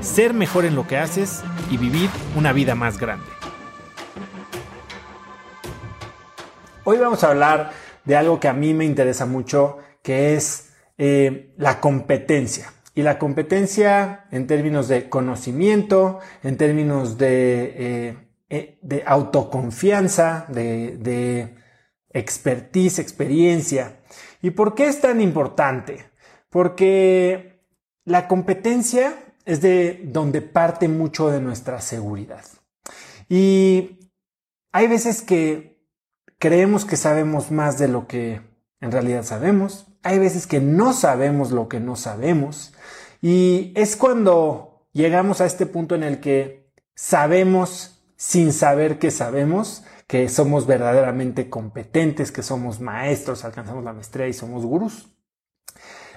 ser mejor en lo que haces y vivir una vida más grande. Hoy vamos a hablar de algo que a mí me interesa mucho, que es eh, la competencia. Y la competencia en términos de conocimiento, en términos de, eh, eh, de autoconfianza, de, de expertise, experiencia. ¿Y por qué es tan importante? Porque la competencia es de donde parte mucho de nuestra seguridad. Y hay veces que creemos que sabemos más de lo que en realidad sabemos. Hay veces que no sabemos lo que no sabemos. Y es cuando llegamos a este punto en el que sabemos sin saber que sabemos que somos verdaderamente competentes, que somos maestros, alcanzamos la maestría y somos gurús.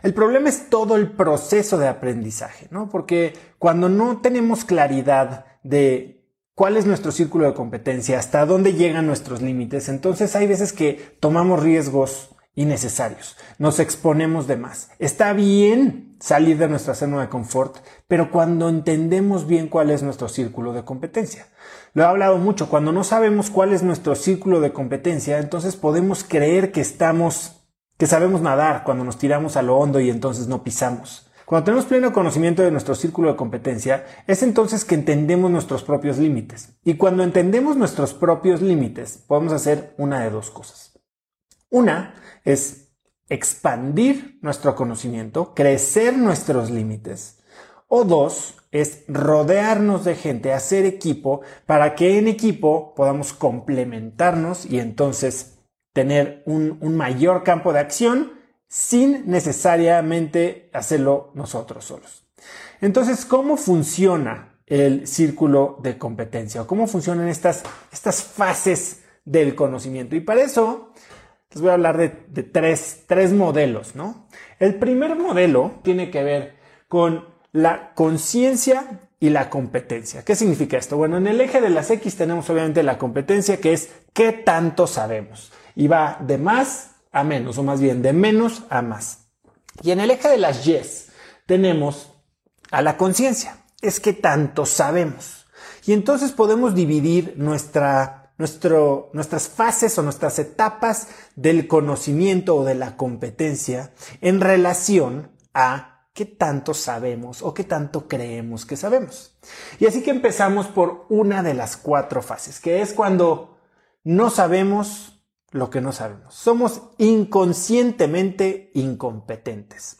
El problema es todo el proceso de aprendizaje, ¿no? Porque cuando no tenemos claridad de cuál es nuestro círculo de competencia, hasta dónde llegan nuestros límites, entonces hay veces que tomamos riesgos innecesarios, nos exponemos de más. Está bien salir de nuestra zona de confort, pero cuando entendemos bien cuál es nuestro círculo de competencia. Lo he hablado mucho, cuando no sabemos cuál es nuestro círculo de competencia, entonces podemos creer que estamos que sabemos nadar cuando nos tiramos a lo hondo y entonces no pisamos. Cuando tenemos pleno conocimiento de nuestro círculo de competencia, es entonces que entendemos nuestros propios límites. Y cuando entendemos nuestros propios límites, podemos hacer una de dos cosas. Una es expandir nuestro conocimiento, crecer nuestros límites. O dos es rodearnos de gente, hacer equipo, para que en equipo podamos complementarnos y entonces tener un, mayor campo de acción sin necesariamente hacerlo nosotros solos. Entonces, ¿cómo funciona el círculo de competencia? ¿O cómo funcionan estas, estas fases del conocimiento? Y para eso les voy a hablar de, de tres, tres modelos, ¿no? El primer modelo tiene que ver con la conciencia y la competencia. ¿Qué significa esto? Bueno, en el eje de las X tenemos obviamente la competencia, que es qué tanto sabemos y va de más a menos, o más bien de menos a más. Y en el eje de las yes tenemos a la conciencia, es que tanto sabemos. Y entonces podemos dividir nuestra, nuestro, nuestras fases o nuestras etapas del conocimiento o de la competencia en relación a qué tanto sabemos o qué tanto creemos que sabemos. Y así que empezamos por una de las cuatro fases, que es cuando no sabemos lo que no sabemos. Somos inconscientemente incompetentes.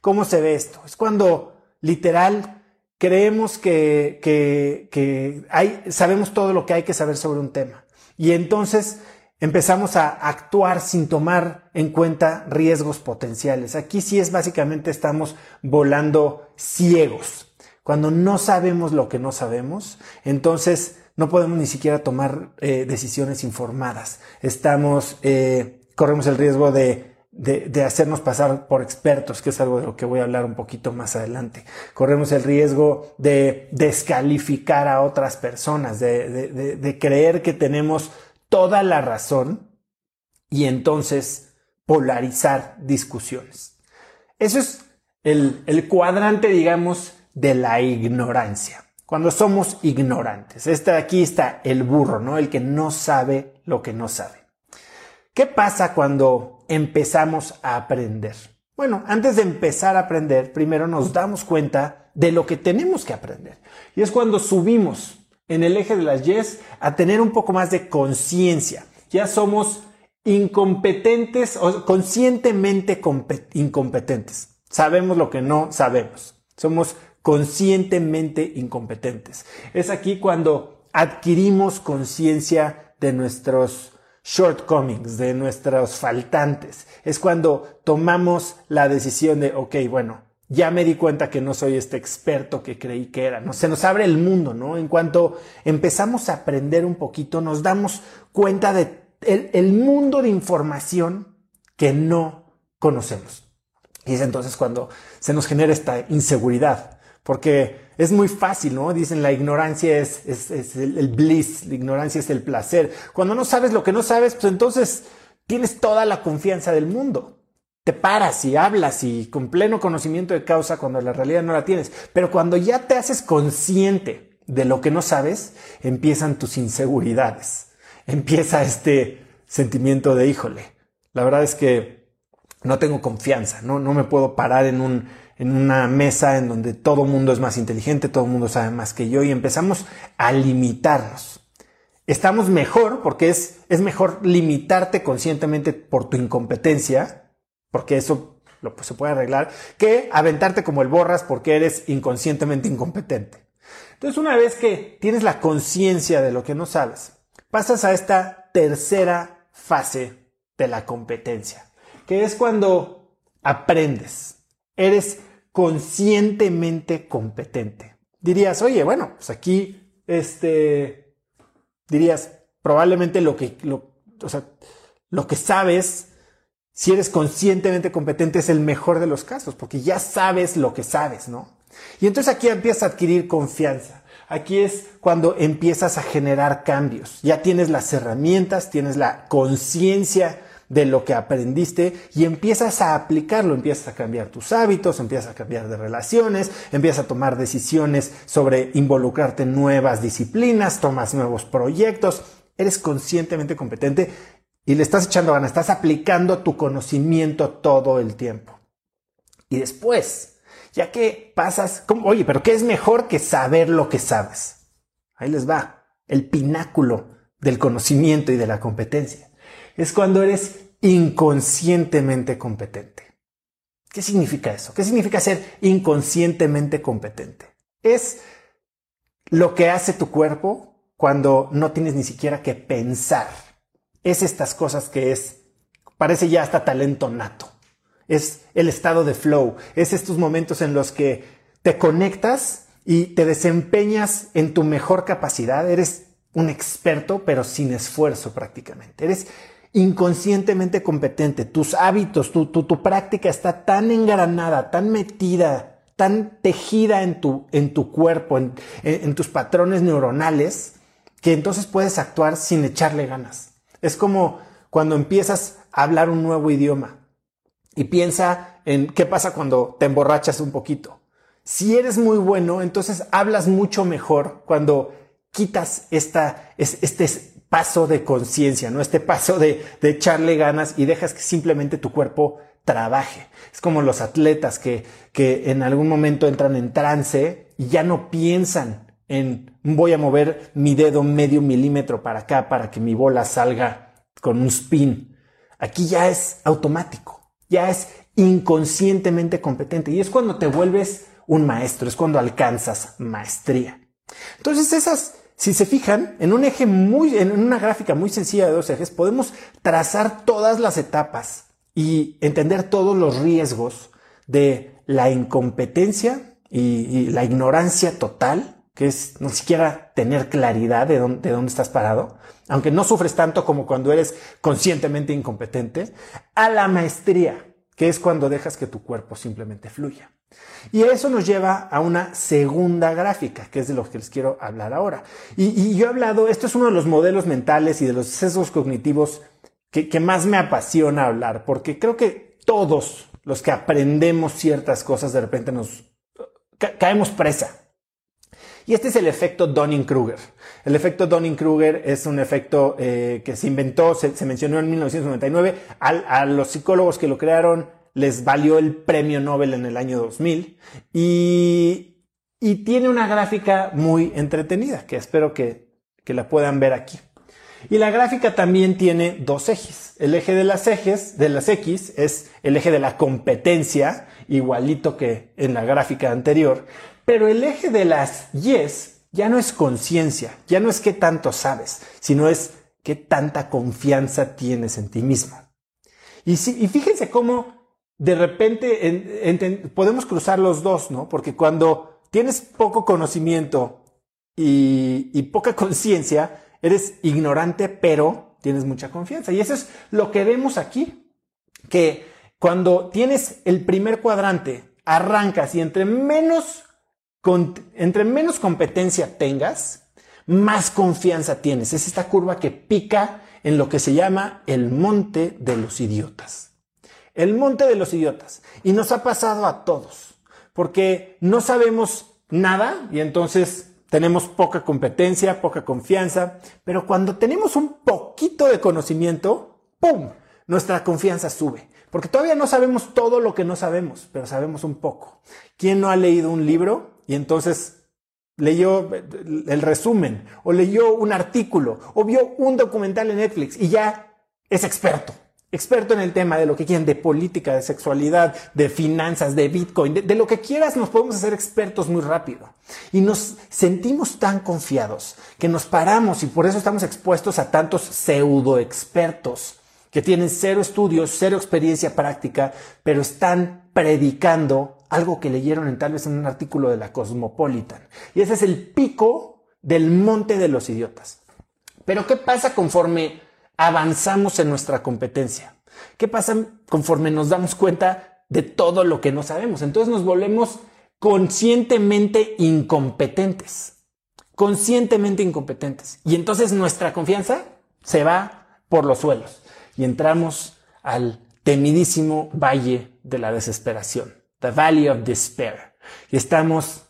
¿Cómo se ve esto? Es cuando literal creemos que, que, hay, sabemos todo lo que hay que saber sobre un tema. Y entonces empezamos a actuar sin tomar en cuenta riesgos potenciales. Aquí sí es básicamente estamos volando ciegos. Cuando no sabemos lo que no sabemos, entonces no podemos ni siquiera tomar eh, decisiones informadas. Estamos, eh, corremos el riesgo de, de, hacernos pasar por expertos, que es algo de lo que voy a hablar un poquito más adelante. Corremos el riesgo de descalificar a otras personas, de, de creer que tenemos toda la razón y entonces polarizar discusiones. Eso es el, el cuadrante, digamos, de la ignorancia. Cuando somos ignorantes. Este aquí está el burro, ¿no? El que no sabe lo que no sabe. ¿Qué pasa cuando empezamos a aprender? Bueno, antes de empezar a aprender, primero nos damos cuenta de lo que tenemos que aprender. Y es cuando subimos en el eje de las yes a tener un poco más de conciencia. Ya somos incompetentes o conscientemente incompetentes. Sabemos lo que no sabemos. Somos conscientemente incompetentes. Es aquí cuando adquirimos conciencia de nuestros shortcomings, de nuestros faltantes. Es cuando tomamos la decisión de, ok, bueno, ya me di cuenta que no soy este experto que creí que era. ¿no? Se nos abre el mundo, ¿no? En cuanto empezamos a aprender un poquito, nos damos cuenta de el, mundo de información que no conocemos. Y es entonces cuando se nos genera esta inseguridad, porque es muy fácil, ¿no? Dicen la ignorancia es, el, el, bliss, la ignorancia es el placer. Cuando no sabes lo que no sabes, pues entonces tienes toda la confianza del mundo te paras y hablas y con pleno conocimiento de causa cuando la realidad no la tienes. Pero cuando ya te haces consciente de lo que no sabes, empiezan tus inseguridades. Empieza este sentimiento de híjole. La verdad es que no tengo confianza, no, no me puedo parar en, un, en una mesa en donde todo el mundo es más inteligente, todo el mundo sabe más que yo y empezamos a limitarnos. Estamos mejor porque es, es mejor limitarte conscientemente por tu incompetencia porque eso lo, se puede arreglar, que aventarte como el borras porque eres inconscientemente incompetente. Entonces, una vez que tienes la conciencia de lo que no sabes, pasas a esta tercera fase de la competencia, que es cuando aprendes, eres conscientemente competente. Dirías, oye, bueno, pues aquí, este, dirías, probablemente lo que, lo, o sea, lo que sabes si eres conscientemente competente es el mejor de los casos, porque ya sabes lo que sabes, ¿no? Y entonces aquí empiezas a adquirir confianza. Aquí es cuando empiezas a generar cambios. Ya tienes las herramientas, tienes la conciencia de lo que aprendiste y empiezas a aplicarlo, empiezas a cambiar tus hábitos, empiezas a cambiar de relaciones, empiezas a tomar decisiones sobre involucrarte en nuevas disciplinas, tomas nuevos proyectos, eres conscientemente competente y le estás echando ganas, estás aplicando tu conocimiento todo el tiempo. Y después, ya que pasas, oye, pero ¿qué es mejor que saber lo que sabes? Ahí les va, el pináculo del conocimiento y de la competencia. Es cuando eres inconscientemente competente. ¿Qué significa eso? ¿Qué significa ser inconscientemente competente? Es lo que hace tu cuerpo cuando no tienes ni siquiera que pensar es estas cosas que es, parece ya hasta talento nato. Es el estado de flow, es estos momentos en los que te conectas y te desempeñas en tu mejor capacidad, eres un experto pero sin esfuerzo prácticamente, eres inconscientemente competente, tus hábitos, tu, tu, práctica está tan engranada, tan metida, tan tejida en tu, en tu cuerpo, en, en tus patrones neuronales, que entonces puedes actuar sin echarle ganas. Es como cuando empiezas a hablar un nuevo idioma y piensa en qué pasa cuando te emborrachas un poquito. Si eres muy bueno, entonces hablas mucho mejor cuando quitas esta, este paso de conciencia, ¿no? Este paso de, de, echarle ganas y dejas que simplemente tu cuerpo trabaje. Es como los atletas que, que en algún momento entran en trance y ya no piensan en voy a mover mi dedo medio milímetro para acá para que mi bola salga con un spin. Aquí ya es automático, ya es inconscientemente competente y es cuando te vuelves un maestro, es cuando alcanzas maestría. Entonces esas, si se fijan, en un eje muy, en una gráfica muy sencilla de dos ejes, podemos trazar todas las etapas y entender todos los riesgos de la incompetencia y la ignorancia total que es ni siquiera tener claridad de dónde, de dónde estás parado, aunque no sufres tanto como cuando eres conscientemente incompetente, a la maestría, que es cuando dejas que tu cuerpo simplemente fluya. Y eso nos lleva a una segunda gráfica, que es de lo que les quiero hablar ahora. Y, yo he hablado, esto es uno de los modelos mentales y de los sesgos cognitivos que, más me apasiona hablar, porque creo que todos los que aprendemos ciertas cosas de repente nos caemos presa y este es el efecto Donning-Kruger. El efecto Donning-Kruger es un efecto eh, que se inventó, se, mencionó en 1999. a los psicólogos que lo crearon les valió el premio Nobel en el año 2000 y, y tiene una gráfica muy entretenida que espero que, que la puedan ver aquí. Y la gráfica también tiene dos ejes. El eje de las ejes, de las X, es el eje de la competencia, igualito que en la gráfica anterior. Pero el eje de las yes ya no es conciencia, ya no es qué tanto sabes, sino es qué tanta confianza tienes en ti mismo. Y, y fíjense cómo de repente podemos cruzar los dos, ¿no? Porque cuando tienes poco conocimiento y, y poca conciencia, eres ignorante, pero tienes mucha confianza. Y eso es lo que vemos aquí, que cuando tienes el primer cuadrante, arrancas y entre menos, entre menos competencia tengas, más confianza tienes. Es esta curva que pica en lo que se llama el monte de los idiotas. El monte de los idiotas. Y nos ha pasado a todos, porque no sabemos nada y entonces tenemos poca competencia, poca confianza, pero cuando tenemos un poquito de conocimiento, ¡pum! Nuestra confianza sube. Porque todavía no sabemos todo lo que no sabemos, pero sabemos un poco. ¿Quién no ha leído un libro y entonces leyó el resumen o leyó un artículo o vio un documental en Netflix y ya es experto? Experto en el tema de lo que quieran, de política, de sexualidad, de finanzas, de Bitcoin, de, lo que quieras, nos podemos hacer expertos muy rápido. Y nos sentimos tan confiados que nos paramos y por eso estamos expuestos a tantos pseudo expertos que tienen cero estudios, cero experiencia práctica, pero están predicando algo que leyeron en tal vez en un artículo de la Cosmopolitan. Y ese es el pico del monte de los idiotas. Pero ¿qué pasa conforme avanzamos en nuestra competencia? ¿Qué pasa conforme nos damos cuenta de todo lo que no sabemos? Entonces nos volvemos conscientemente incompetentes. Conscientemente incompetentes. Y entonces nuestra confianza se va por los suelos. Y entramos al temidísimo valle de la desesperación. The Valley of Despair. Y estamos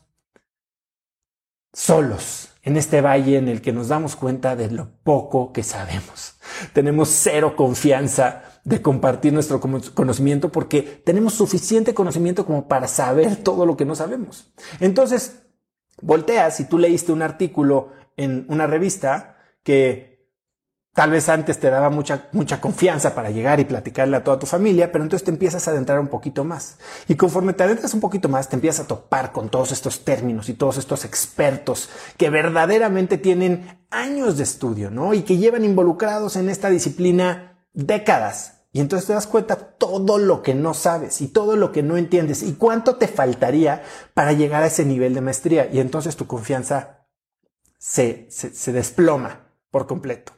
solos en este valle en el que nos damos cuenta de lo poco que sabemos. Tenemos cero confianza de compartir nuestro conocimiento porque tenemos suficiente conocimiento como para saber todo lo que no sabemos. Entonces, volteas si tú leíste un artículo en una revista que Tal vez antes te daba mucha, mucha confianza para llegar y platicarle a toda tu familia, pero entonces te empiezas a adentrar un poquito más. Y conforme te adentras un poquito más, te empiezas a topar con todos estos términos y todos estos expertos que verdaderamente tienen años de estudio, ¿no? Y que llevan involucrados en esta disciplina décadas. Y entonces te das cuenta todo lo que no sabes y todo lo que no entiendes y cuánto te faltaría para llegar a ese nivel de maestría. Y entonces tu confianza se, se, se desploma por completo.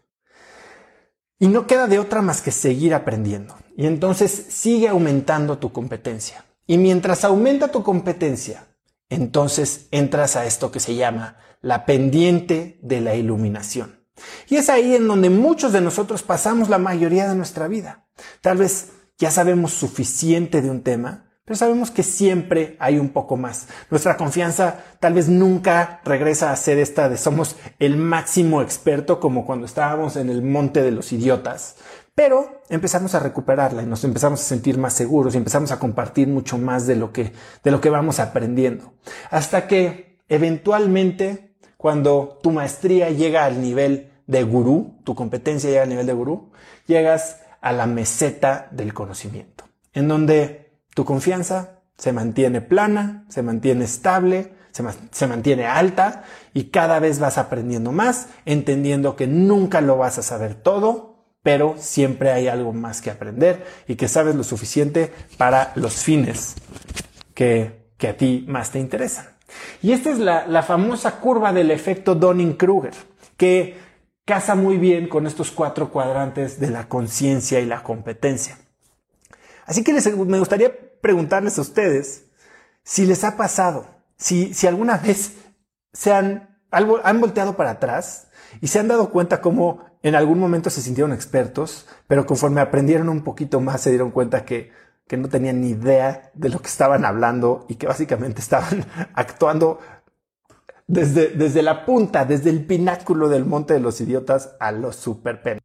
Y no queda de otra más que seguir aprendiendo. Y entonces sigue aumentando tu competencia. Y mientras aumenta tu competencia, entonces entras a esto que se llama la pendiente de la iluminación. Y es ahí en donde muchos de nosotros pasamos la mayoría de nuestra vida. Tal vez ya sabemos suficiente de un tema, pero sabemos que siempre hay un poco más. Nuestra confianza tal vez nunca regresa a ser esta de somos el máximo experto como cuando estábamos en el monte de los idiotas. Pero empezamos a recuperarla y nos empezamos a sentir más seguros y empezamos a compartir mucho más de lo que, de lo que vamos aprendiendo. Hasta que eventualmente, cuando tu maestría llega al nivel de gurú, tu competencia llega al nivel de gurú, llegas a la meseta del conocimiento, en donde tu confianza se mantiene plana, se mantiene estable, se, mantiene alta y cada vez vas aprendiendo más, entendiendo que nunca lo vas a saber todo, pero siempre hay algo más que aprender y que sabes lo suficiente para los fines que, que a ti más te interesan. Y esta es la, la famosa curva del efecto Donning-Kruger, que casa muy bien con estos cuatro cuadrantes de la conciencia y la competencia. Así que me gustaría preguntarles a ustedes si les ha pasado, si, si alguna vez se han, han volteado para atrás y se han dado cuenta cómo en algún momento se sintieron expertos, pero conforme aprendieron un poquito más se dieron cuenta que, que no tenían ni idea de lo que estaban hablando y que básicamente estaban actuando desde, desde la punta, desde el pináculo del monte de los idiotas a los superpen.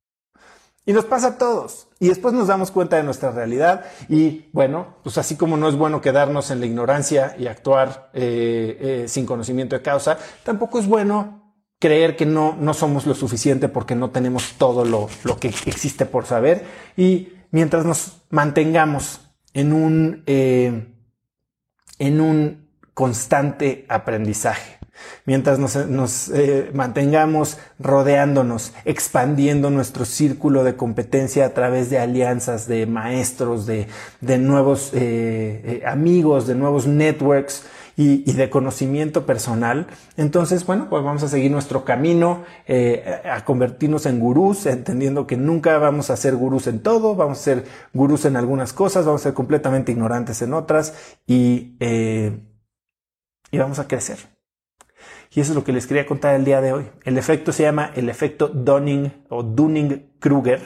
Y nos pasa a todos. Y después nos damos cuenta de nuestra realidad. Y bueno, pues así como no es bueno quedarnos en la ignorancia y actuar eh, eh, sin conocimiento de causa, tampoco es bueno creer que no, no somos lo suficiente porque no tenemos todo lo, lo que existe por saber. Y mientras nos mantengamos en un, eh, en un constante aprendizaje, mientras nos, eh, mantengamos rodeándonos, expandiendo nuestro círculo de competencia a través de alianzas, de maestros, de, nuevos eh, amigos, de nuevos networks, y, de conocimiento personal. Entonces, bueno, pues vamos a seguir nuestro camino eh, a convertirnos en gurús, entendiendo que nunca vamos a ser gurús en todo, vamos a ser gurús en algunas cosas, vamos a ser completamente ignorantes en otras y, eh, y vamos a crecer. Y eso es lo que les quería contar el día de hoy. El efecto se llama el efecto Dunning o Dunning-Kruger.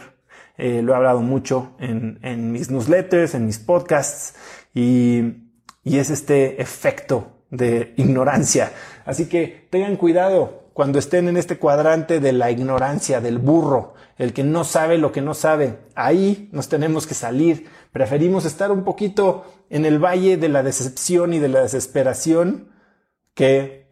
Eh, lo he hablado mucho en, en mis newsletters, en mis podcasts y y es este efecto de ignorancia. Así que tengan cuidado cuando estén en este cuadrante de la ignorancia, del burro, el que no sabe lo que no sabe. Ahí nos tenemos que salir. Preferimos estar un poquito en el valle de la decepción y de la desesperación que